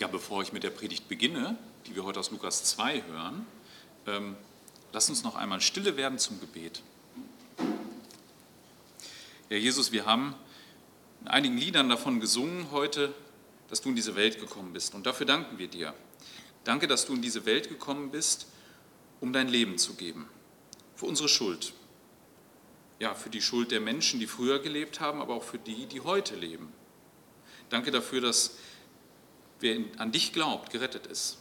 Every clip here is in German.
Ja, bevor ich mit der Predigt beginne, die wir heute aus Lukas 2 hören, ähm, lass uns noch einmal stille werden zum Gebet. Ja, Jesus, wir haben in einigen Liedern davon gesungen heute, dass du in diese Welt gekommen bist. Und dafür danken wir dir. Danke, dass du in diese Welt gekommen bist, um dein Leben zu geben. Für unsere Schuld. Ja, für die Schuld der Menschen, die früher gelebt haben, aber auch für die, die heute leben. Danke dafür, dass wer an dich glaubt, gerettet ist.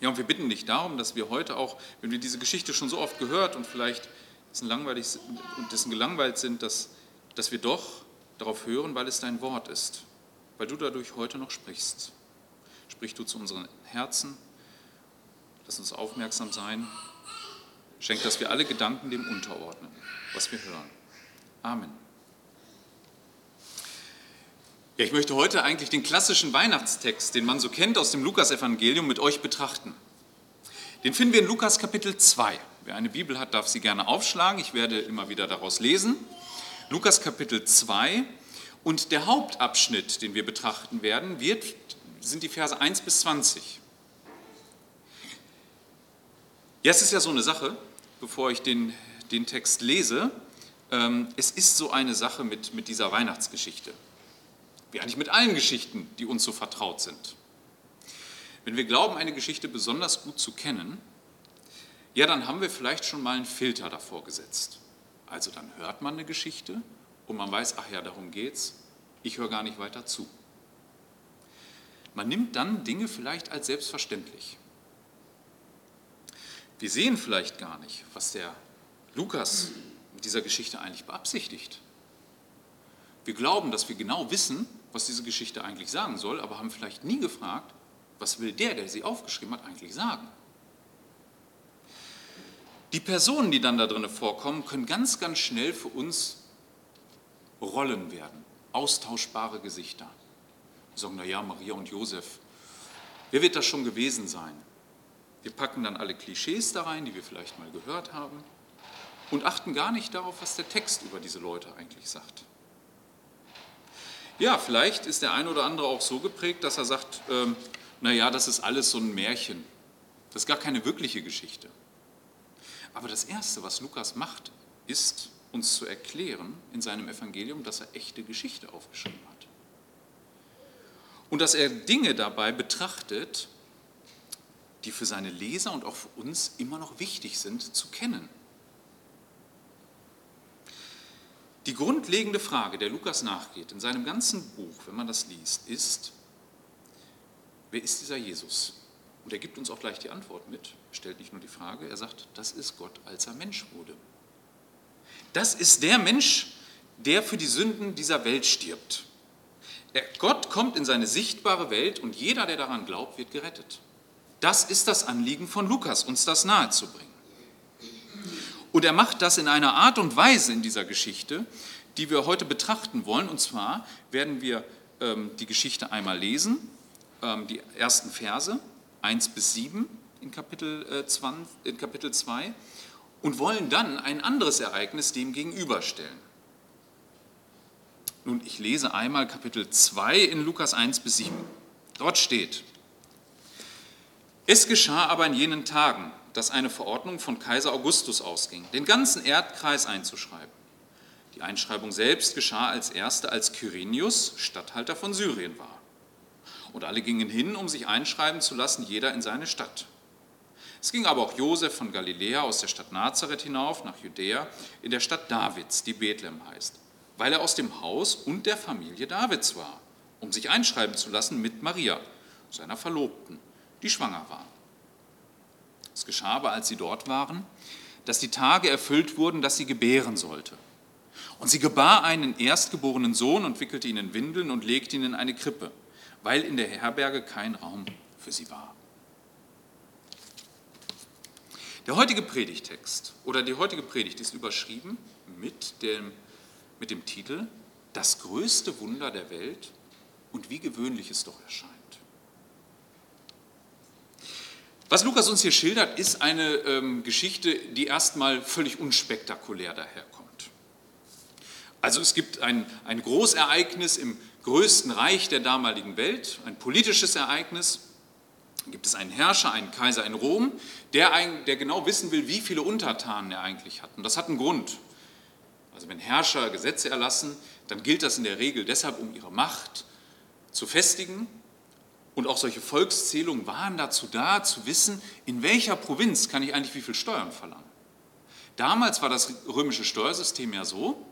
Ja, und wir bitten dich darum, dass wir heute auch, wenn wir diese Geschichte schon so oft gehört und vielleicht dessen, langweilig und dessen gelangweilt sind, dass, dass wir doch darauf hören, weil es dein Wort ist, weil du dadurch heute noch sprichst. Sprich du zu unseren Herzen, lass uns aufmerksam sein, schenk, dass wir alle Gedanken dem unterordnen, was wir hören. Amen. Ja, ich möchte heute eigentlich den klassischen Weihnachtstext, den man so kennt aus dem Lukasevangelium, mit euch betrachten. Den finden wir in Lukas Kapitel 2. Wer eine Bibel hat, darf sie gerne aufschlagen. Ich werde immer wieder daraus lesen. Lukas Kapitel 2. Und der Hauptabschnitt, den wir betrachten werden, wird, sind die Verse 1 bis 20. Ja, es ist ja so eine Sache, bevor ich den, den Text lese. Ähm, es ist so eine Sache mit, mit dieser Weihnachtsgeschichte wie eigentlich mit allen Geschichten, die uns so vertraut sind. Wenn wir glauben, eine Geschichte besonders gut zu kennen, ja, dann haben wir vielleicht schon mal einen Filter davor gesetzt. Also dann hört man eine Geschichte und man weiß, ach ja, darum geht's, ich höre gar nicht weiter zu. Man nimmt dann Dinge vielleicht als selbstverständlich. Wir sehen vielleicht gar nicht, was der Lukas mit dieser Geschichte eigentlich beabsichtigt. Wir glauben, dass wir genau wissen, was diese Geschichte eigentlich sagen soll, aber haben vielleicht nie gefragt, was will der, der sie aufgeschrieben hat, eigentlich sagen. Die Personen, die dann da drin vorkommen, können ganz, ganz schnell für uns Rollen werden, austauschbare Gesichter. Wir sagen, naja, Maria und Josef, wer wird das schon gewesen sein? Wir packen dann alle Klischees da rein, die wir vielleicht mal gehört haben und achten gar nicht darauf, was der Text über diese Leute eigentlich sagt. Ja, vielleicht ist der eine oder andere auch so geprägt, dass er sagt, ähm, naja, das ist alles so ein Märchen. Das ist gar keine wirkliche Geschichte. Aber das Erste, was Lukas macht, ist uns zu erklären in seinem Evangelium, dass er echte Geschichte aufgeschrieben hat. Und dass er Dinge dabei betrachtet, die für seine Leser und auch für uns immer noch wichtig sind zu kennen. Die grundlegende Frage, der Lukas nachgeht, in seinem ganzen Buch, wenn man das liest, ist, wer ist dieser Jesus? Und er gibt uns auch gleich die Antwort mit. Stellt nicht nur die Frage, er sagt, das ist Gott, als er Mensch wurde. Das ist der Mensch, der für die Sünden dieser Welt stirbt. Gott kommt in seine sichtbare Welt und jeder, der daran glaubt, wird gerettet. Das ist das Anliegen von Lukas, uns das nahezubringen. Und er macht das in einer Art und Weise in dieser Geschichte, die wir heute betrachten wollen. Und zwar werden wir ähm, die Geschichte einmal lesen, ähm, die ersten Verse 1 bis 7 in Kapitel, äh, 20, in Kapitel 2 und wollen dann ein anderes Ereignis dem gegenüberstellen. Nun, ich lese einmal Kapitel 2 in Lukas 1 bis 7. Dort steht, es geschah aber in jenen Tagen, dass eine Verordnung von Kaiser Augustus ausging, den ganzen Erdkreis einzuschreiben. Die Einschreibung selbst geschah als erste, als Kyrenius Statthalter von Syrien war. Und alle gingen hin, um sich einschreiben zu lassen, jeder in seine Stadt. Es ging aber auch Josef von Galiläa aus der Stadt Nazareth hinauf nach Judäa in der Stadt Davids, die Bethlehem heißt, weil er aus dem Haus und der Familie Davids war, um sich einschreiben zu lassen mit Maria, seiner Verlobten, die schwanger war. Es geschah aber, als sie dort waren, dass die Tage erfüllt wurden, dass sie gebären sollte. Und sie gebar einen erstgeborenen Sohn und wickelte ihn in Windeln und legte ihn in eine Krippe, weil in der Herberge kein Raum für sie war. Der heutige Predigtext oder die heutige Predigt ist überschrieben mit dem, mit dem Titel Das größte Wunder der Welt und wie gewöhnlich es doch erscheint. Was Lukas uns hier schildert, ist eine ähm, Geschichte, die erstmal völlig unspektakulär daherkommt. Also es gibt ein, ein Großereignis im größten Reich der damaligen Welt, ein politisches Ereignis. Dann gibt es einen Herrscher, einen Kaiser in Rom, der, der genau wissen will, wie viele Untertanen er eigentlich hat. Und das hat einen Grund. Also wenn Herrscher Gesetze erlassen, dann gilt das in der Regel deshalb, um ihre Macht zu festigen. Und auch solche Volkszählungen waren dazu da, zu wissen, in welcher Provinz kann ich eigentlich wie viel Steuern verlangen. Damals war das römische Steuersystem ja so,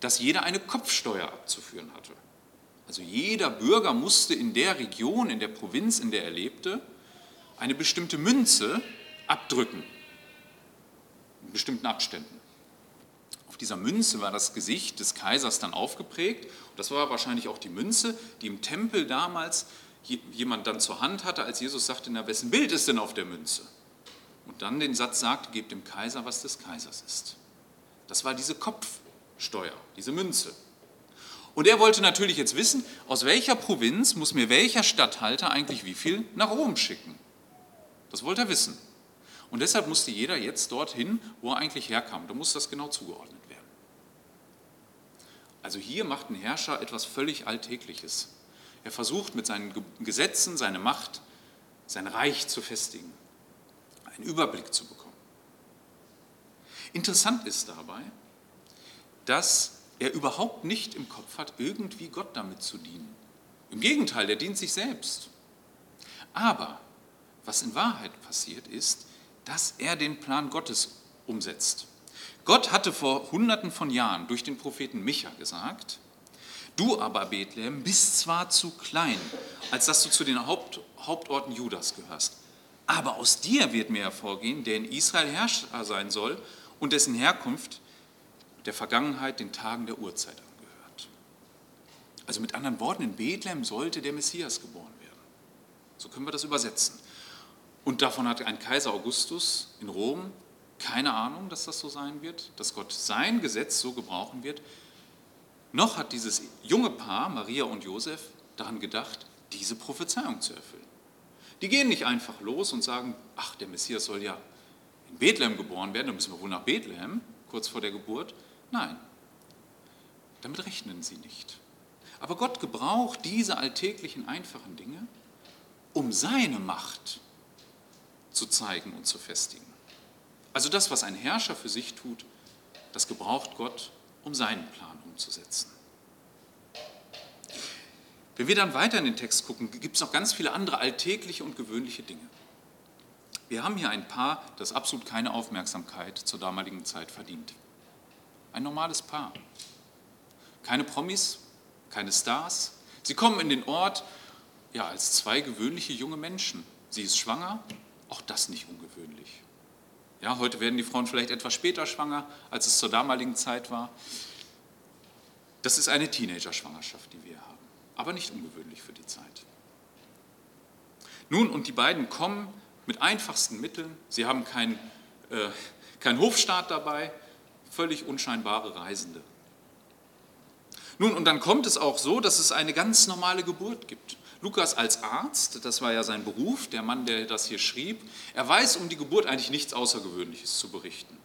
dass jeder eine Kopfsteuer abzuführen hatte. Also jeder Bürger musste in der Region, in der Provinz, in der er lebte, eine bestimmte Münze abdrücken, in bestimmten Abständen. Auf dieser Münze war das Gesicht des Kaisers dann aufgeprägt. Das war wahrscheinlich auch die Münze, die im Tempel damals jemand dann zur Hand hatte, als Jesus sagte, na, wessen Bild ist denn auf der Münze? Und dann den Satz sagte, gebt dem Kaiser, was des Kaisers ist. Das war diese Kopfsteuer, diese Münze. Und er wollte natürlich jetzt wissen, aus welcher Provinz muss mir welcher Statthalter eigentlich wie viel nach Rom schicken. Das wollte er wissen. Und deshalb musste jeder jetzt dorthin, wo er eigentlich herkam. Da muss das genau zugeordnet werden. Also hier macht ein Herrscher etwas völlig Alltägliches. Er versucht mit seinen Gesetzen seine Macht, sein Reich zu festigen, einen Überblick zu bekommen. Interessant ist dabei, dass er überhaupt nicht im Kopf hat, irgendwie Gott damit zu dienen. Im Gegenteil, er dient sich selbst. Aber was in Wahrheit passiert ist, dass er den Plan Gottes umsetzt. Gott hatte vor hunderten von Jahren durch den Propheten Micha gesagt, du aber, Bethlehem, bist zwar zu klein, als dass du zu den Haupt, Hauptorten Judas gehörst, aber aus dir wird mir hervorgehen, der in Israel Herrscher sein soll und dessen Herkunft der Vergangenheit, den Tagen der Urzeit angehört. Also mit anderen Worten, in Bethlehem sollte der Messias geboren werden. So können wir das übersetzen. Und davon hat ein Kaiser Augustus in Rom keine Ahnung, dass das so sein wird, dass Gott sein Gesetz so gebrauchen wird. Noch hat dieses junge Paar, Maria und Josef, daran gedacht, diese Prophezeiung zu erfüllen. Die gehen nicht einfach los und sagen, ach, der Messias soll ja in Bethlehem geboren werden, dann müssen wir wohl nach Bethlehem, kurz vor der Geburt. Nein, damit rechnen sie nicht. Aber Gott gebraucht diese alltäglichen, einfachen Dinge, um seine Macht zu zeigen und zu festigen. Also das, was ein Herrscher für sich tut, das gebraucht Gott, um seinen Plan umzusetzen. Wenn wir dann weiter in den Text gucken, gibt es noch ganz viele andere alltägliche und gewöhnliche Dinge. Wir haben hier ein Paar, das absolut keine Aufmerksamkeit zur damaligen Zeit verdient. Ein normales Paar. Keine Promis, keine Stars. Sie kommen in den Ort ja, als zwei gewöhnliche junge Menschen. Sie ist schwanger, auch das nicht ungewöhnlich. Ja, heute werden die Frauen vielleicht etwas später schwanger, als es zur damaligen Zeit war. Das ist eine Teenager-Schwangerschaft, die wir haben, aber nicht ungewöhnlich für die Zeit. Nun, und die beiden kommen mit einfachsten Mitteln. Sie haben keinen äh, kein Hofstaat dabei, völlig unscheinbare Reisende. Nun, und dann kommt es auch so, dass es eine ganz normale Geburt gibt. Lukas als Arzt, das war ja sein Beruf, der Mann, der das hier schrieb, er weiß um die Geburt eigentlich nichts Außergewöhnliches zu berichten.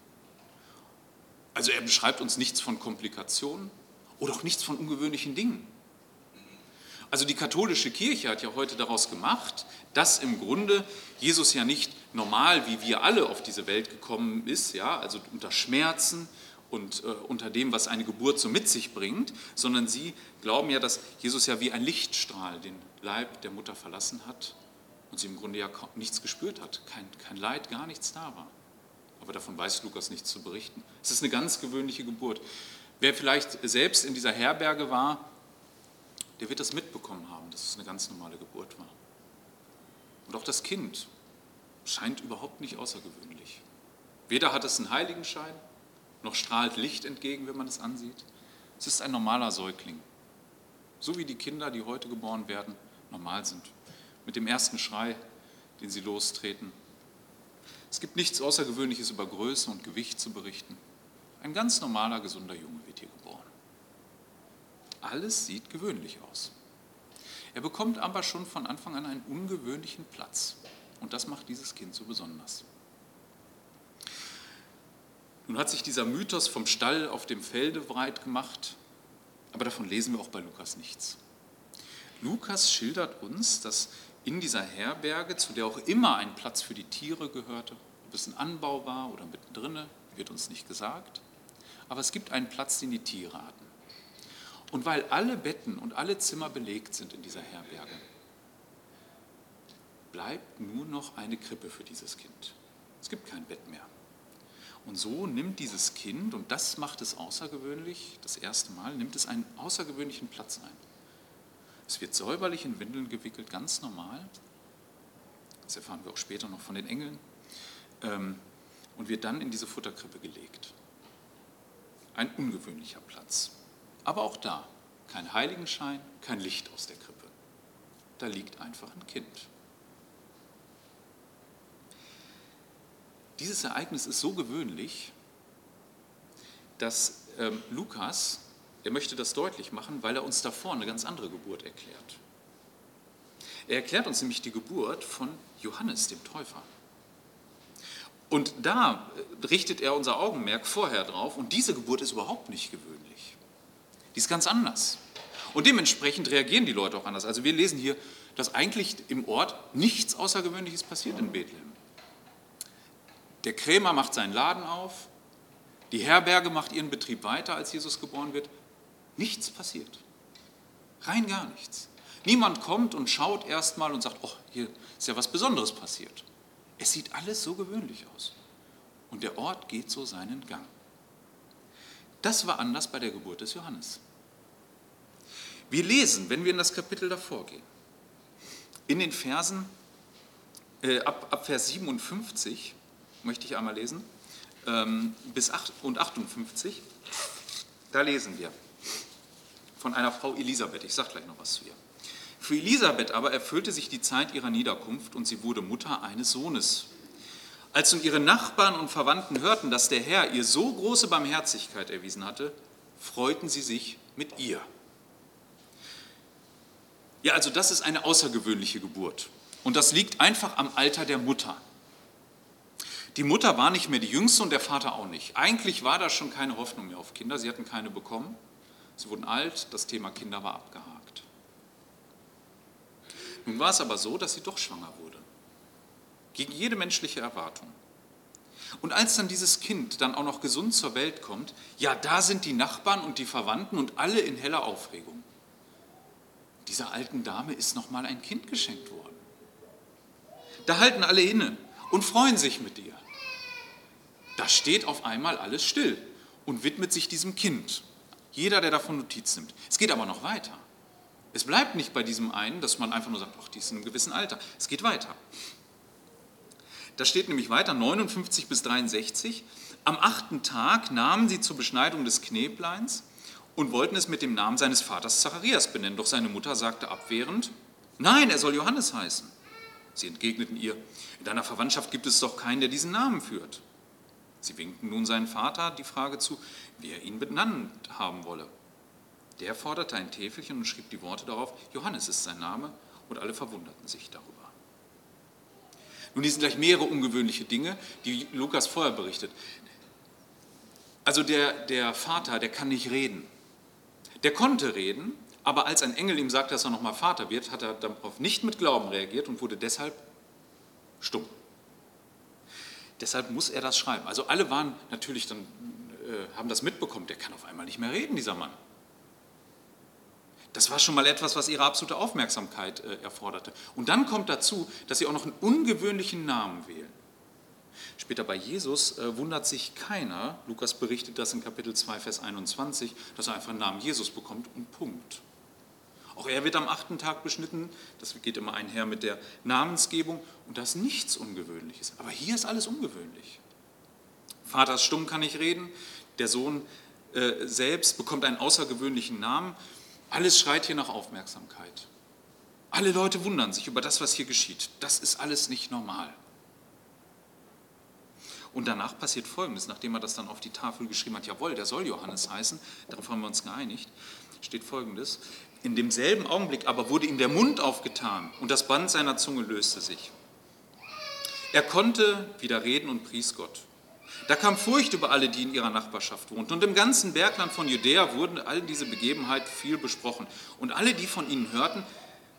Also er beschreibt uns nichts von Komplikationen oder auch nichts von ungewöhnlichen Dingen. Also die katholische Kirche hat ja heute daraus gemacht, dass im Grunde Jesus ja nicht normal, wie wir alle auf diese Welt gekommen ist, ja, also unter Schmerzen und äh, unter dem, was eine Geburt so mit sich bringt, sondern sie glauben ja, dass Jesus ja wie ein Lichtstrahl den Leib der Mutter verlassen hat und sie im Grunde ja nichts gespürt hat, kein, kein Leid, gar nichts da war. Aber davon weiß Lukas nichts zu berichten. Es ist eine ganz gewöhnliche Geburt. Wer vielleicht selbst in dieser Herberge war, der wird das mitbekommen haben, dass es eine ganz normale Geburt war. Und auch das Kind scheint überhaupt nicht außergewöhnlich. Weder hat es einen Heiligenschein, noch strahlt Licht entgegen, wenn man es ansieht. Es ist ein normaler Säugling. So wie die Kinder, die heute geboren werden, normal sind. Mit dem ersten Schrei, den sie lostreten. Es gibt nichts Außergewöhnliches über Größe und Gewicht zu berichten. Ein ganz normaler, gesunder Junge wird hier geboren. Alles sieht gewöhnlich aus. Er bekommt aber schon von Anfang an einen ungewöhnlichen Platz. Und das macht dieses Kind so besonders. Nun hat sich dieser Mythos vom Stall auf dem Felde breit gemacht, aber davon lesen wir auch bei Lukas nichts. Lukas schildert uns, dass in dieser Herberge, zu der auch immer ein Platz für die Tiere gehörte, ob es ein Anbau war oder mittendrin, wird uns nicht gesagt, aber es gibt einen Platz, den die Tiere hatten. Und weil alle Betten und alle Zimmer belegt sind in dieser Herberge, bleibt nur noch eine Krippe für dieses Kind. Es gibt kein Bett mehr. Und so nimmt dieses Kind, und das macht es außergewöhnlich, das erste Mal, nimmt es einen außergewöhnlichen Platz ein. Es wird säuberlich in Windeln gewickelt, ganz normal. Das erfahren wir auch später noch von den Engeln. Ähm, und wird dann in diese Futterkrippe gelegt. Ein ungewöhnlicher Platz. Aber auch da kein Heiligenschein, kein Licht aus der Krippe. Da liegt einfach ein Kind. Dieses Ereignis ist so gewöhnlich, dass ähm, Lukas, er möchte das deutlich machen, weil er uns davor eine ganz andere Geburt erklärt. Er erklärt uns nämlich die Geburt von Johannes, dem Täufer. Und da äh, richtet er unser Augenmerk vorher drauf und diese Geburt ist überhaupt nicht gewöhnlich. Die ist ganz anders. Und dementsprechend reagieren die Leute auch anders. Also wir lesen hier, dass eigentlich im Ort nichts Außergewöhnliches passiert in Bethlehem. Der Krämer macht seinen Laden auf, die Herberge macht ihren Betrieb weiter, als Jesus geboren wird. Nichts passiert. Rein gar nichts. Niemand kommt und schaut erstmal und sagt, oh, hier ist ja was Besonderes passiert. Es sieht alles so gewöhnlich aus. Und der Ort geht so seinen Gang. Das war anders bei der Geburt des Johannes. Wir lesen, wenn wir in das Kapitel davor gehen, in den Versen äh, ab, ab Vers 57, möchte ich einmal lesen, ähm, bis 8 und 58. Da lesen wir von einer Frau Elisabeth. Ich sage gleich noch was zu ihr. Für Elisabeth aber erfüllte sich die Zeit ihrer Niederkunft und sie wurde Mutter eines Sohnes. Als nun ihre Nachbarn und Verwandten hörten, dass der Herr ihr so große Barmherzigkeit erwiesen hatte, freuten sie sich mit ihr. Ja, also das ist eine außergewöhnliche Geburt. Und das liegt einfach am Alter der Mutter. Die Mutter war nicht mehr die Jüngste und der Vater auch nicht. Eigentlich war da schon keine Hoffnung mehr auf Kinder. Sie hatten keine bekommen. Sie wurden alt, das Thema Kinder war abgehakt. Nun war es aber so, dass sie doch schwanger wurde. Gegen jede menschliche Erwartung. Und als dann dieses Kind dann auch noch gesund zur Welt kommt, ja, da sind die Nachbarn und die Verwandten und alle in heller Aufregung. Dieser alten Dame ist noch mal ein Kind geschenkt worden. Da halten alle inne und freuen sich mit ihr. Da steht auf einmal alles still und widmet sich diesem Kind. Jeder, der davon Notiz nimmt. Es geht aber noch weiter. Es bleibt nicht bei diesem einen, dass man einfach nur sagt, ach, die ist in einem gewissen Alter. Es geht weiter. Da steht nämlich weiter, 59 bis 63. Am achten Tag nahmen sie zur Beschneidung des Knebleins und wollten es mit dem Namen seines Vaters Zacharias benennen. Doch seine Mutter sagte abwehrend, nein, er soll Johannes heißen. Sie entgegneten ihr, in deiner Verwandtschaft gibt es doch keinen, der diesen Namen führt. Sie winkten nun seinen Vater die Frage zu, wie er ihn benannt haben wolle. Der forderte ein Täfelchen und schrieb die Worte darauf, Johannes ist sein Name, und alle verwunderten sich darüber. Nun, hier sind gleich mehrere ungewöhnliche Dinge, die Lukas vorher berichtet. Also der, der Vater, der kann nicht reden. Der konnte reden, aber als ein Engel ihm sagte, dass er nochmal Vater wird, hat er darauf nicht mit Glauben reagiert und wurde deshalb stumm. Deshalb muss er das schreiben. Also alle waren natürlich dann, äh, haben das mitbekommen, der kann auf einmal nicht mehr reden, dieser Mann. Das war schon mal etwas, was ihre absolute Aufmerksamkeit äh, erforderte. Und dann kommt dazu, dass sie auch noch einen ungewöhnlichen Namen wählen. Später bei Jesus äh, wundert sich keiner, Lukas berichtet das in Kapitel 2, Vers 21, dass er einfach einen Namen Jesus bekommt und Punkt. Auch er wird am achten Tag beschnitten. Das geht immer einher mit der Namensgebung. Und das ist nichts Ungewöhnliches. Aber hier ist alles ungewöhnlich. Vater ist stumm, kann nicht reden. Der Sohn äh, selbst bekommt einen außergewöhnlichen Namen. Alles schreit hier nach Aufmerksamkeit. Alle Leute wundern sich über das, was hier geschieht. Das ist alles nicht normal. Und danach passiert Folgendes, nachdem er das dann auf die Tafel geschrieben hat, jawohl, der soll Johannes heißen, darauf haben wir uns geeinigt, steht Folgendes, in demselben Augenblick aber wurde ihm der Mund aufgetan und das Band seiner Zunge löste sich. Er konnte wieder reden und pries Gott. Da kam Furcht über alle, die in ihrer Nachbarschaft wohnten. Und im ganzen Bergland von Judäa wurden all diese Begebenheiten viel besprochen. Und alle, die von ihnen hörten,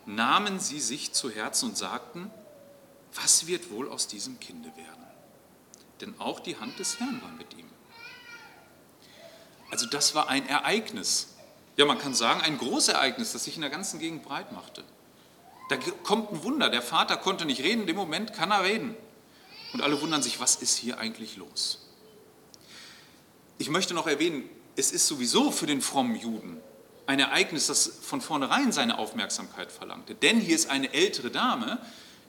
nahmen sie sich zu Herzen und sagten, was wird wohl aus diesem Kinde werden? Denn auch die Hand des Herrn war mit ihm. Also das war ein Ereignis. Ja, man kann sagen, ein Großereignis, das sich in der ganzen Gegend breit machte. Da kommt ein Wunder. Der Vater konnte nicht reden, in dem Moment kann er reden. Und alle wundern sich, was ist hier eigentlich los? Ich möchte noch erwähnen, es ist sowieso für den frommen Juden ein Ereignis, das von vornherein seine Aufmerksamkeit verlangte. Denn hier ist eine ältere Dame,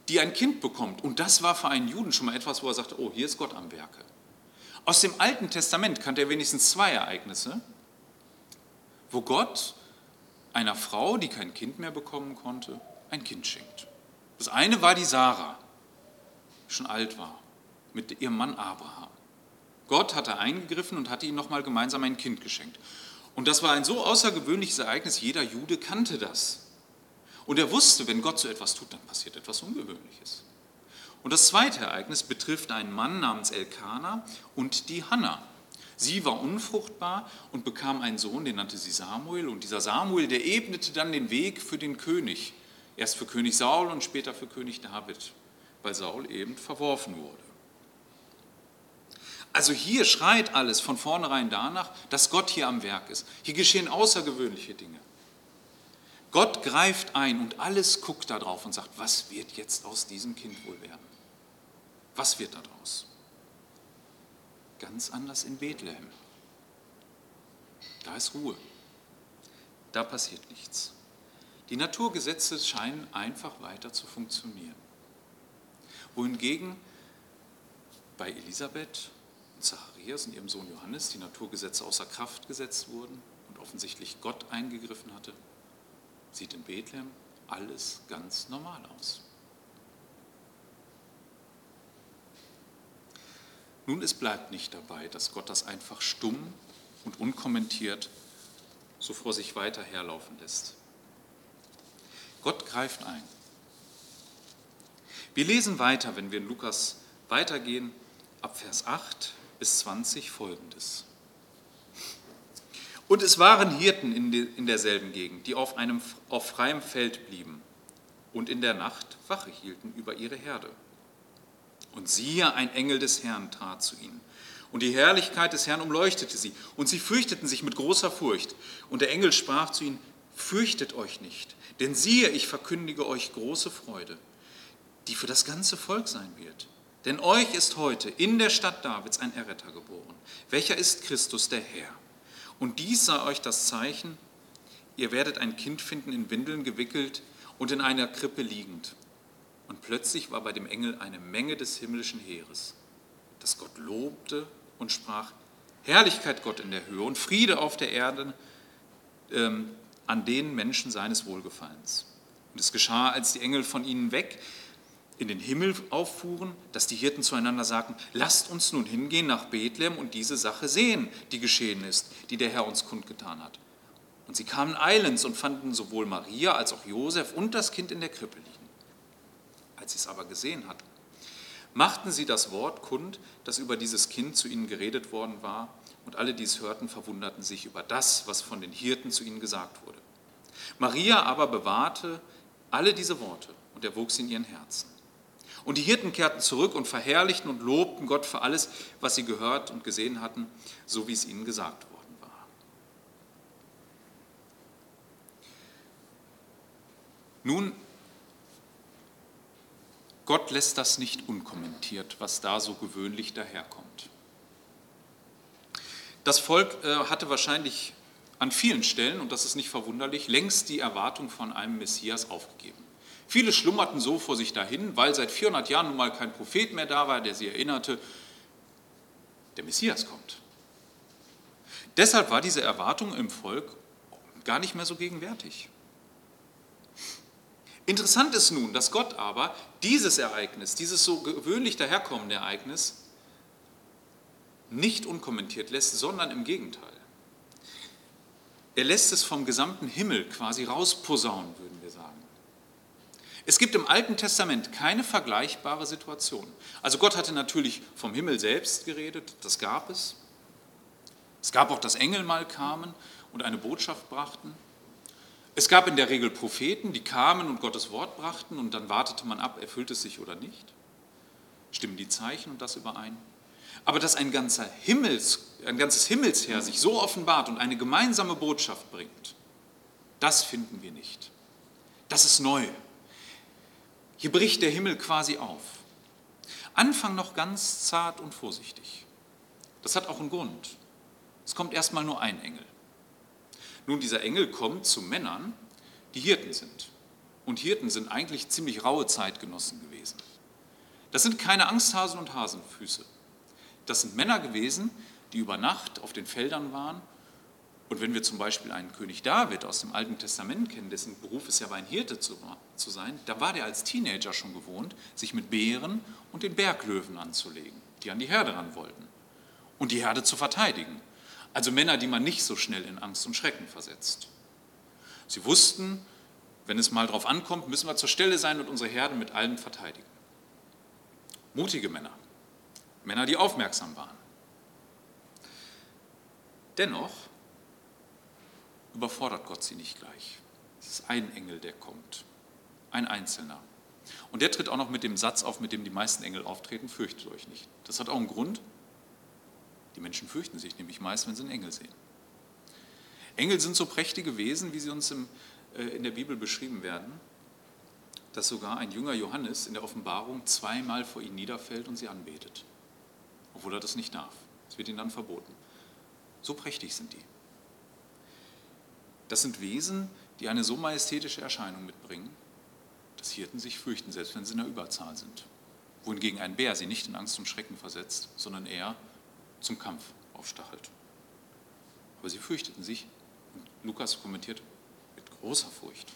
die ein Kind bekommt. Und das war für einen Juden schon mal etwas, wo er sagte, oh, hier ist Gott am Werke. Aus dem Alten Testament kannte er wenigstens zwei Ereignisse, wo Gott einer Frau, die kein Kind mehr bekommen konnte, ein Kind schenkt. Das eine war die Sarah, die schon alt war, mit ihrem Mann Abraham. Gott hatte eingegriffen und hatte ihnen nochmal gemeinsam ein Kind geschenkt. Und das war ein so außergewöhnliches Ereignis, jeder Jude kannte das. Und er wusste, wenn Gott so etwas tut, dann passiert etwas Ungewöhnliches. Und das zweite Ereignis betrifft einen Mann namens Elkanah und die Hanna. Sie war unfruchtbar und bekam einen Sohn, den nannte sie Samuel. Und dieser Samuel, der ebnete dann den Weg für den König. Erst für König Saul und später für König David, weil Saul eben verworfen wurde. Also hier schreit alles von vornherein danach, dass Gott hier am Werk ist. Hier geschehen außergewöhnliche Dinge. Gott greift ein und alles guckt darauf und sagt, was wird jetzt aus diesem Kind wohl werden? Was wird daraus? Ganz anders in Bethlehem. Da ist Ruhe. Da passiert nichts. Die Naturgesetze scheinen einfach weiter zu funktionieren. Wohingegen bei Elisabeth und Zacharias und ihrem Sohn Johannes die Naturgesetze außer Kraft gesetzt wurden und offensichtlich Gott eingegriffen hatte, sieht in Bethlehem alles ganz normal aus. Nun, es bleibt nicht dabei, dass Gott das einfach stumm und unkommentiert so vor sich weiter herlaufen lässt. Gott greift ein. Wir lesen weiter, wenn wir in Lukas weitergehen, ab Vers 8 bis 20 folgendes. Und es waren Hirten in, derselben Gegend, die auf, einem, auf freiem Feld blieben und in der Nacht Wache hielten über ihre Herde. Und siehe, ein Engel des Herrn trat zu ihnen. Und die Herrlichkeit des Herrn umleuchtete sie. Und sie fürchteten sich mit großer Furcht. Und der Engel sprach zu ihnen, fürchtet euch nicht, denn siehe, ich verkündige euch große Freude, die für das ganze Volk sein wird. Denn euch ist heute in der Stadt Davids ein Erretter geboren, welcher ist Christus der Herr. Und dies sei euch das Zeichen, ihr werdet ein Kind finden in Windeln gewickelt und in einer Krippe liegend. Und plötzlich war bei dem Engel eine Menge des himmlischen Heeres, das Gott lobte und sprach, Herrlichkeit Gott in der Höhe und Friede auf der Erde ähm, an den Menschen seines Wohlgefallens. Und es geschah, als die Engel von ihnen weg in den Himmel auffuhren, dass die Hirten zueinander sagten, lasst uns nun hingehen nach Bethlehem und diese Sache sehen, die geschehen ist, die der Herr uns kundgetan hat. Und sie kamen eilends und fanden sowohl Maria als auch Josef und das Kind in der Krippe liegen. Als sie es aber gesehen hatten, machten sie das Wort kund, das über dieses Kind zu ihnen geredet worden war, und alle, die es hörten, verwunderten sich über das, was von den Hirten zu ihnen gesagt wurde. Maria aber bewahrte alle diese Worte und erwog sie in ihren Herzen. Und die Hirten kehrten zurück und verherrlichten und lobten Gott für alles, was sie gehört und gesehen hatten, so wie es ihnen gesagt worden war. Nun, Gott lässt das nicht unkommentiert, was da so gewöhnlich daherkommt. Das Volk äh, hatte wahrscheinlich an vielen Stellen, und das ist nicht verwunderlich, längst die Erwartung von einem Messias aufgegeben. Viele schlummerten so vor sich dahin, weil seit 400 Jahren nun mal kein Prophet mehr da war, der sie erinnerte, der Messias kommt. Deshalb war diese Erwartung im Volk gar nicht mehr so gegenwärtig. Interessant ist nun, dass Gott aber dieses Ereignis, dieses so gewöhnlich daherkommende Ereignis, nicht unkommentiert lässt, sondern im Gegenteil. Er lässt es vom gesamten Himmel quasi rausposaunen, würden wir sagen. Es gibt im Alten Testament keine vergleichbare Situation. Also Gott hatte natürlich vom Himmel selbst geredet, das gab es. Es gab auch, dass Engel mal kamen und eine Botschaft brachten. Es gab in der Regel Propheten, die kamen und Gottes Wort brachten und dann wartete man ab, erfüllt es sich oder nicht. Stimmen die Zeichen und das überein? Aber dass ein, ganzer Himmels, ein ganzes Himmelsheer sich so offenbart und eine gemeinsame Botschaft bringt, das finden wir nicht. Das ist neu. Hier bricht der Himmel quasi auf. Anfang noch ganz zart und vorsichtig. Das hat auch einen Grund. Es kommt erstmal nur ein Engel. Nun, dieser Engel kommt zu Männern, die Hirten sind. Und Hirten sind eigentlich ziemlich raue Zeitgenossen gewesen. Das sind keine Angsthasen und Hasenfüße. Das sind Männer gewesen, die über Nacht auf den Feldern waren. Und wenn wir zum Beispiel einen König David aus dem Alten Testament kennen, dessen Beruf es ja war, ein Hirte zu, zu sein, da war der als Teenager schon gewohnt, sich mit Bären und den Berglöwen anzulegen, die an die Herde ran wollten und die Herde zu verteidigen. Also Männer, die man nicht so schnell in Angst und Schrecken versetzt. Sie wussten, wenn es mal drauf ankommt, müssen wir zur Stelle sein und unsere Herde mit allem verteidigen. Mutige Männer, Männer, die aufmerksam waren. Dennoch überfordert Gott sie nicht gleich. Es ist ein Engel, der kommt, ein Einzelner. Und der tritt auch noch mit dem Satz auf, mit dem die meisten Engel auftreten, fürchtet euch nicht. Das hat auch einen Grund. Die Menschen fürchten sich nämlich meist, wenn sie einen Engel sehen. Engel sind so prächtige Wesen, wie sie uns im, äh, in der Bibel beschrieben werden, dass sogar ein Jünger Johannes in der Offenbarung zweimal vor ihnen niederfällt und sie anbetet, obwohl er das nicht darf. Es wird ihnen dann verboten. So prächtig sind die. Das sind Wesen, die eine so majestätische Erscheinung mitbringen, dass Hirten sich fürchten, selbst wenn sie in der Überzahl sind. Wohingegen ein Bär sie nicht in Angst und Schrecken versetzt, sondern eher zum Kampf aufstachelt. Aber sie fürchteten sich und Lukas kommentiert mit großer Furcht.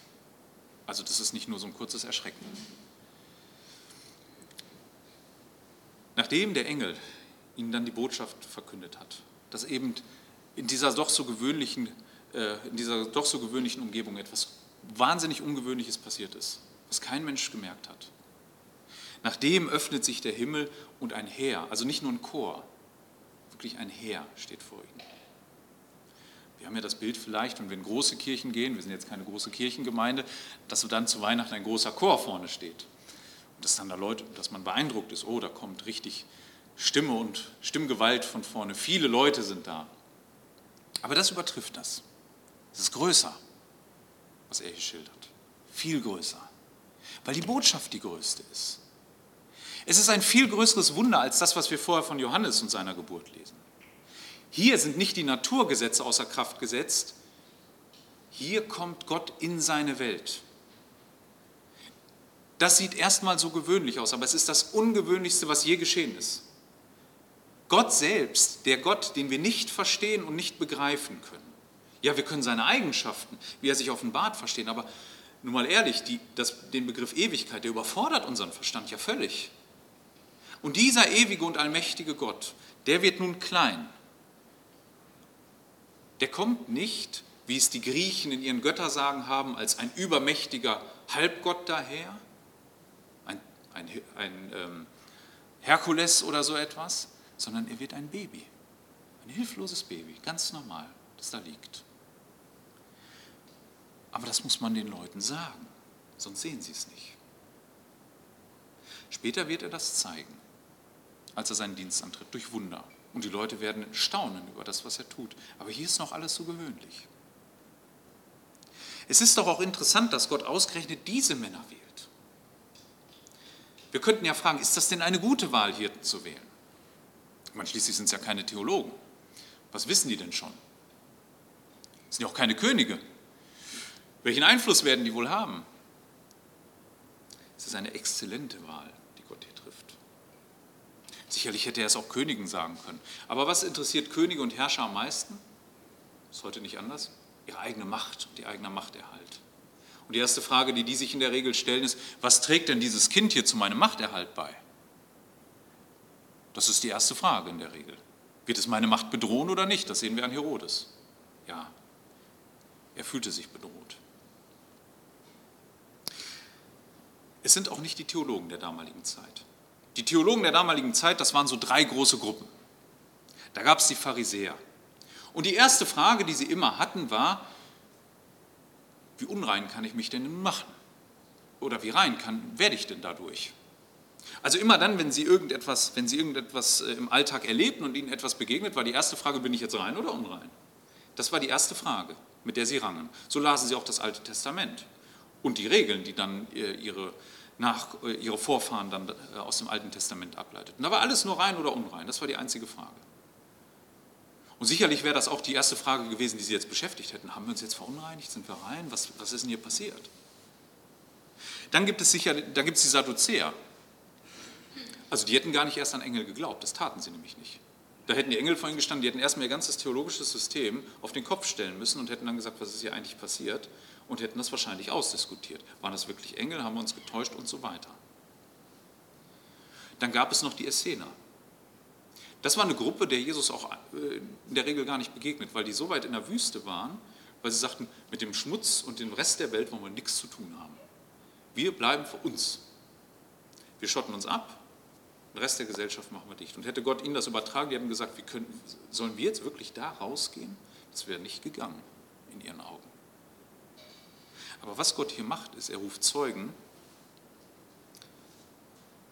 Also das ist nicht nur so ein kurzes Erschrecken. Nachdem der Engel ihnen dann die Botschaft verkündet hat, dass eben in dieser doch so gewöhnlichen, äh, in dieser doch so gewöhnlichen Umgebung etwas wahnsinnig Ungewöhnliches passiert ist, was kein Mensch gemerkt hat. Nachdem öffnet sich der Himmel und ein Heer, also nicht nur ein Chor, wirklich ein Heer steht vor ihnen. Wir haben ja das Bild vielleicht, wenn wir in große Kirchen gehen, wir sind jetzt keine große Kirchengemeinde, dass so dann zu Weihnachten ein großer Chor vorne steht. Und dass dann da Leute, dass man beeindruckt ist, oh, da kommt richtig Stimme und Stimmgewalt von vorne. Viele Leute sind da. Aber das übertrifft das. Es ist größer, was er hier schildert. Viel größer. Weil die Botschaft die größte ist. Es ist ein viel größeres Wunder als das, was wir vorher von Johannes und seiner Geburt lesen. Hier sind nicht die Naturgesetze außer Kraft gesetzt, hier kommt Gott in seine Welt. Das sieht erstmal so gewöhnlich aus, aber es ist das Ungewöhnlichste, was je geschehen ist. Gott selbst, der Gott, den wir nicht verstehen und nicht begreifen können. Ja, wir können seine Eigenschaften, wie er sich offenbart, verstehen, aber nun mal ehrlich, die, das, den Begriff Ewigkeit, der überfordert unseren Verstand ja völlig. Und dieser ewige und allmächtige Gott, der wird nun klein. Der kommt nicht, wie es die Griechen in ihren Göttersagen haben, als ein übermächtiger Halbgott daher, ein, ein, ein ähm, Herkules oder so etwas, sondern er wird ein Baby, ein hilfloses Baby, ganz normal, das da liegt. Aber das muss man den Leuten sagen, sonst sehen sie es nicht. Später wird er das zeigen als er seinen Dienst antritt, durch Wunder. Und die Leute werden staunen über das, was er tut. Aber hier ist noch alles so gewöhnlich. Es ist doch auch interessant, dass Gott ausgerechnet diese Männer wählt. Wir könnten ja fragen, ist das denn eine gute Wahl, Hirten zu wählen? Ich meine, schließlich sind es ja keine Theologen. Was wissen die denn schon? Es sind ja auch keine Könige. Welchen Einfluss werden die wohl haben? Es ist eine exzellente Wahl. Sicherlich hätte er es auch Königen sagen können. Aber was interessiert Könige und Herrscher am meisten? Ist heute nicht anders? Ihre eigene Macht und ihr eigener Machterhalt. Und die erste Frage, die die sich in der Regel stellen, ist, was trägt denn dieses Kind hier zu meinem Machterhalt bei? Das ist die erste Frage in der Regel. Wird es meine Macht bedrohen oder nicht? Das sehen wir an Herodes. Ja, er fühlte sich bedroht. Es sind auch nicht die Theologen der damaligen Zeit. Die Theologen der damaligen Zeit, das waren so drei große Gruppen. Da gab es die Pharisäer. Und die erste Frage, die sie immer hatten, war, wie unrein kann ich mich denn machen? Oder wie rein kann, werde ich denn dadurch? Also immer dann, wenn Sie irgendetwas, wenn Sie irgendetwas äh, im Alltag erlebten und Ihnen etwas begegnet, war die erste Frage, bin ich jetzt rein oder unrein? Das war die erste Frage, mit der Sie rangen. So lasen Sie auch das Alte Testament und die Regeln, die dann äh, Ihre, nach, äh, ihre Vorfahren dann aus dem Alten Testament ableiteten. Da war alles nur rein oder unrein, das war die einzige Frage. Und sicherlich wäre das auch die erste Frage gewesen, die Sie jetzt beschäftigt hätten. Haben wir uns jetzt verunreinigt? Sind wir rein? Was, was ist denn hier passiert? Dann gibt es sicher, da gibt es die Sadduzäer. Also die hätten gar nicht erst an Engel geglaubt, das taten sie nämlich nicht. Da hätten die Engel vor ihnen gestanden, die hätten erstmal ihr ganzes theologisches System auf den Kopf stellen müssen und hätten dann gesagt, was ist hier eigentlich passiert und hätten das wahrscheinlich ausdiskutiert. Waren das wirklich Engel, haben wir uns getäuscht und so weiter. Dann gab es noch die Essener. Das war eine Gruppe, der Jesus auch äh, in der Regel gar nicht begegnet, weil die so weit in der Wüste waren, weil sie sagten, mit dem Schmutz und dem Rest der Welt wollen wir nichts zu tun haben. Wir bleiben für uns. Wir schotten uns ab, den Rest der Gesellschaft machen wir dicht. Und hätte Gott ihnen das übertragen, die hätten gesagt, können, sollen wir jetzt wirklich da rausgehen? Das wäre nicht gegangen in ihren Augen. Aber was Gott hier macht, ist, er ruft Zeugen,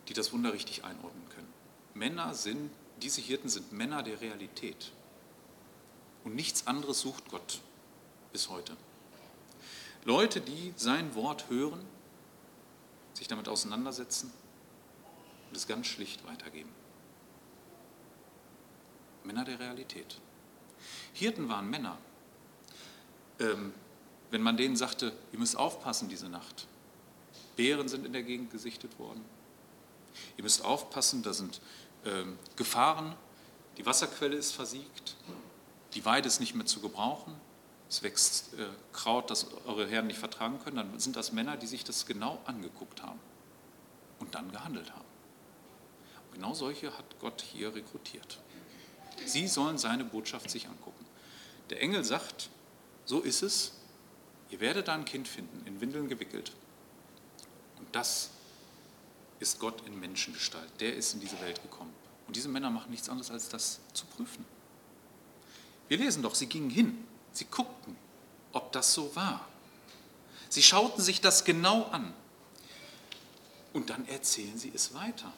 die das Wunder richtig einordnen können. Männer sind diese Hirten sind Männer der Realität. Und nichts anderes sucht Gott bis heute. Leute, die sein Wort hören, sich damit auseinandersetzen und es ganz schlicht weitergeben. Männer der Realität. Hirten waren Männer. Ähm, wenn man denen sagte, ihr müsst aufpassen diese Nacht. Bären sind in der Gegend gesichtet worden. Ihr müsst aufpassen, da sind ähm, Gefahren. Die Wasserquelle ist versiegt, die Weide ist nicht mehr zu gebrauchen, es wächst äh, Kraut, das eure Herren nicht vertragen können, dann sind das Männer, die sich das genau angeguckt haben und dann gehandelt haben. Und genau solche hat Gott hier rekrutiert. Sie sollen seine Botschaft sich angucken. Der Engel sagt, so ist es, ihr werdet da ein Kind finden, in Windeln gewickelt. Und das ist Gott in Menschengestalt. Der ist in diese Welt gekommen. Und diese Männer machen nichts anderes, als das zu prüfen. Wir lesen doch, sie gingen hin, sie guckten, ob das so war. Sie schauten sich das genau an. Und dann erzählen sie es weiter.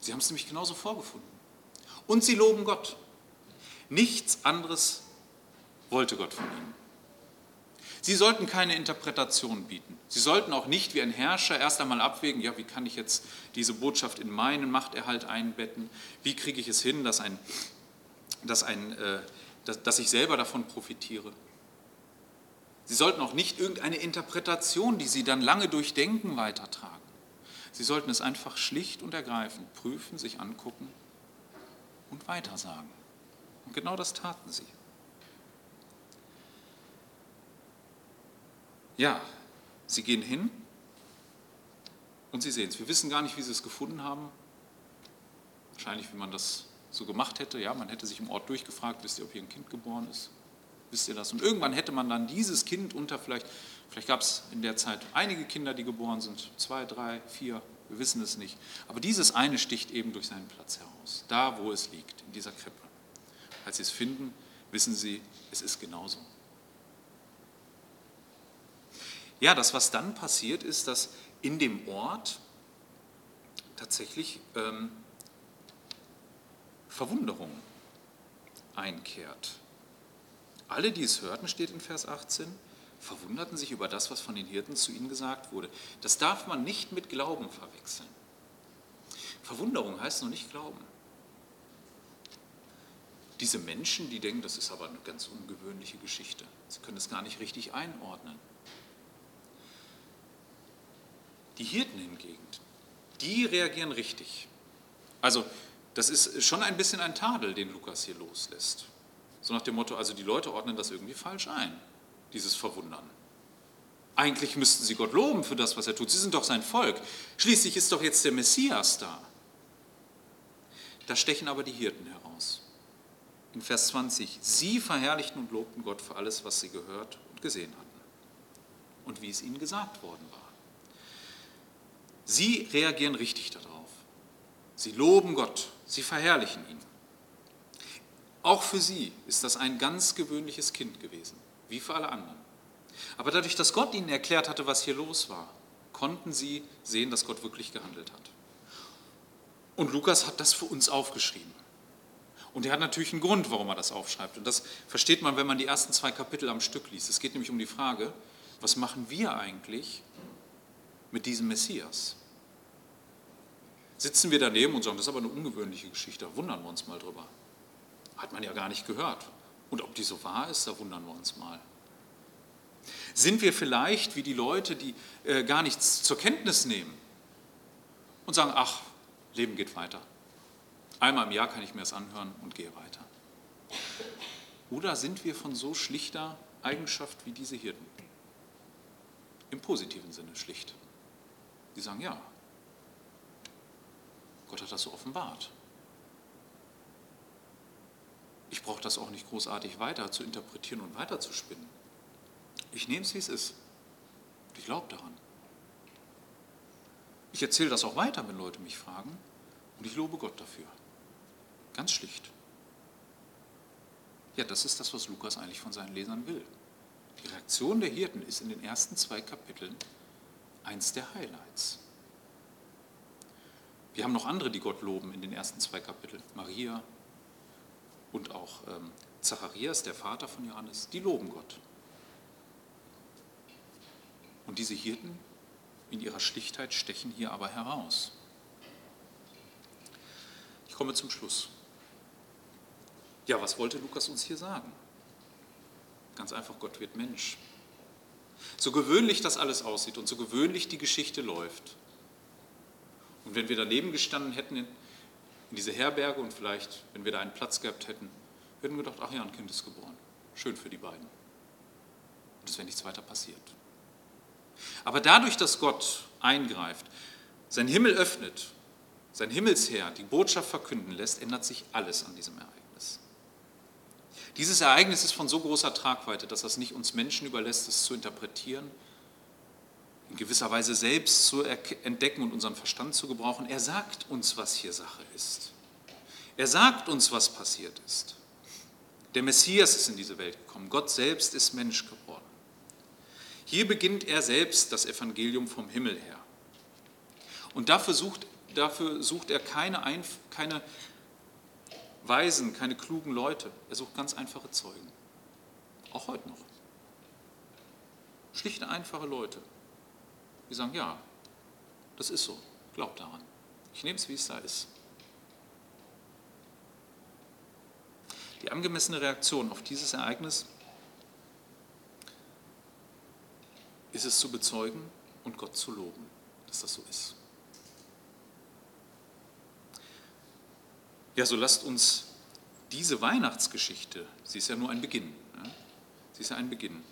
Sie haben es nämlich genauso vorgefunden. Und sie loben Gott. Nichts anderes wollte Gott von ihnen. Sie sollten keine Interpretation bieten. Sie sollten auch nicht wie ein Herrscher erst einmal abwägen, ja, wie kann ich jetzt diese Botschaft in meinen Machterhalt einbetten? Wie kriege ich es hin, dass, ein, dass, ein, äh, dass, dass ich selber davon profitiere? Sie sollten auch nicht irgendeine Interpretation, die Sie dann lange durchdenken, weitertragen. Sie sollten es einfach schlicht und ergreifend prüfen, sich angucken und weitersagen. Und genau das taten sie. Ja, sie gehen hin und sie sehen es. Wir wissen gar nicht, wie sie es gefunden haben. Wahrscheinlich, wie man das so gemacht hätte. Ja, man hätte sich im Ort durchgefragt, wisst ihr, ob hier ein Kind geboren ist? Wisst ihr das? Und irgendwann hätte man dann dieses Kind unter vielleicht, vielleicht gab es in der Zeit einige Kinder, die geboren sind, zwei, drei, vier, wir wissen es nicht. Aber dieses eine sticht eben durch seinen Platz heraus, da wo es liegt, in dieser Krippe. Als sie es finden, wissen sie, es ist genauso. Ja, das, was dann passiert, ist, dass in dem Ort tatsächlich ähm, Verwunderung einkehrt. Alle, die es hörten, steht in Vers 18, verwunderten sich über das, was von den Hirten zu ihnen gesagt wurde. Das darf man nicht mit Glauben verwechseln. Verwunderung heißt noch nicht Glauben. Diese Menschen, die denken, das ist aber eine ganz ungewöhnliche Geschichte. Sie können es gar nicht richtig einordnen. Die Hirten hingegen, die reagieren richtig. Also das ist schon ein bisschen ein Tadel, den Lukas hier loslässt. So nach dem Motto, also die Leute ordnen das irgendwie falsch ein, dieses Verwundern. Eigentlich müssten sie Gott loben für das, was er tut. Sie sind doch sein Volk. Schließlich ist doch jetzt der Messias da. Da stechen aber die Hirten heraus. In Vers 20, sie verherrlichten und lobten Gott für alles, was sie gehört und gesehen hatten und wie es ihnen gesagt worden war. Sie reagieren richtig darauf. Sie loben Gott, sie verherrlichen ihn. Auch für sie ist das ein ganz gewöhnliches Kind gewesen, wie für alle anderen. Aber dadurch, dass Gott ihnen erklärt hatte, was hier los war, konnten sie sehen, dass Gott wirklich gehandelt hat. Und Lukas hat das für uns aufgeschrieben. Und er hat natürlich einen Grund, warum er das aufschreibt. Und das versteht man, wenn man die ersten zwei Kapitel am Stück liest. Es geht nämlich um die Frage, was machen wir eigentlich mit diesem Messias? Sitzen wir daneben und sagen, das ist aber eine ungewöhnliche Geschichte, da wundern wir uns mal drüber. Hat man ja gar nicht gehört. Und ob die so wahr ist, da wundern wir uns mal. Sind wir vielleicht wie die Leute, die äh, gar nichts zur Kenntnis nehmen und sagen, ach, Leben geht weiter. Einmal im Jahr kann ich mir das anhören und gehe weiter. Oder sind wir von so schlichter Eigenschaft wie diese Hirten? Im positiven Sinne schlicht. Die sagen, ja, Gott hat das so offenbart. Ich brauche das auch nicht großartig weiter zu interpretieren und weiter zu spinnen. Ich nehme es, wie es ist. Ich glaube daran. Ich erzähle das auch weiter, wenn Leute mich fragen. Und ich lobe Gott dafür. Ganz schlicht. Ja, das ist das, was Lukas eigentlich von seinen Lesern will. Die Reaktion der Hirten ist in den ersten zwei Kapiteln eins der Highlights. Wir haben noch andere, die Gott loben in den ersten zwei Kapiteln. Maria und auch ähm, Zacharias, der Vater von Johannes, die loben Gott. Und diese Hirten in ihrer Schlichtheit stechen hier aber heraus. Ich komme zum Schluss. Ja, was wollte Lukas uns hier sagen? Ganz einfach, Gott wird Mensch. So gewöhnlich das alles aussieht und so gewöhnlich die Geschichte läuft. Und wenn wir daneben gestanden hätten in, in diese Herberge und vielleicht, wenn wir da einen Platz gehabt hätten, hätten wir gedacht, ach ja, ein Kind ist geboren. Schön für die beiden. Und es wäre nichts weiter passiert. Aber dadurch, dass Gott eingreift, sein Himmel öffnet, sein Himmelsherr die Botschaft verkünden lässt, ändert sich alles an diesem Ereignis. Dieses Ereignis ist von so großer Tragweite, dass das nicht uns Menschen überlässt, es zu interpretieren, in gewisser Weise selbst zu entdecken und unseren Verstand zu gebrauchen. Er sagt uns, was hier Sache ist. Er sagt uns, was passiert ist. Der Messias ist in diese Welt gekommen. Gott selbst ist Mensch geworden. Hier beginnt er selbst das Evangelium vom Himmel her. Und dafür sucht, dafür sucht er keine, Einf keine Weisen, keine klugen Leute. Er sucht ganz einfache Zeugen. Auch heute noch. Schlichte, einfache Leute. Die sagen, ja, das ist so. Glaubt daran. Ich nehme es, wie es da ist. Die angemessene Reaktion auf dieses Ereignis ist es zu bezeugen und Gott zu loben, dass das so ist. Ja, so lasst uns diese Weihnachtsgeschichte, sie ist ja nur ein Beginn, ne? sie ist ja ein Beginn,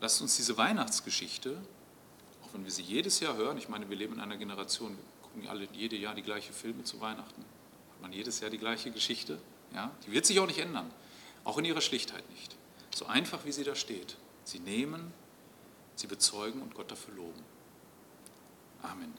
lasst uns diese Weihnachtsgeschichte, auch wenn wir sie jedes Jahr hören, ich meine, wir leben in einer Generation, wir gucken alle jede Jahr die gleichen Filme zu Weihnachten, hat man jedes Jahr die gleiche Geschichte, ja? die wird sich auch nicht ändern, auch in ihrer Schlichtheit nicht. So einfach, wie sie da steht. Sie nehmen sie bezeugen und Gott dafür loben. Amen.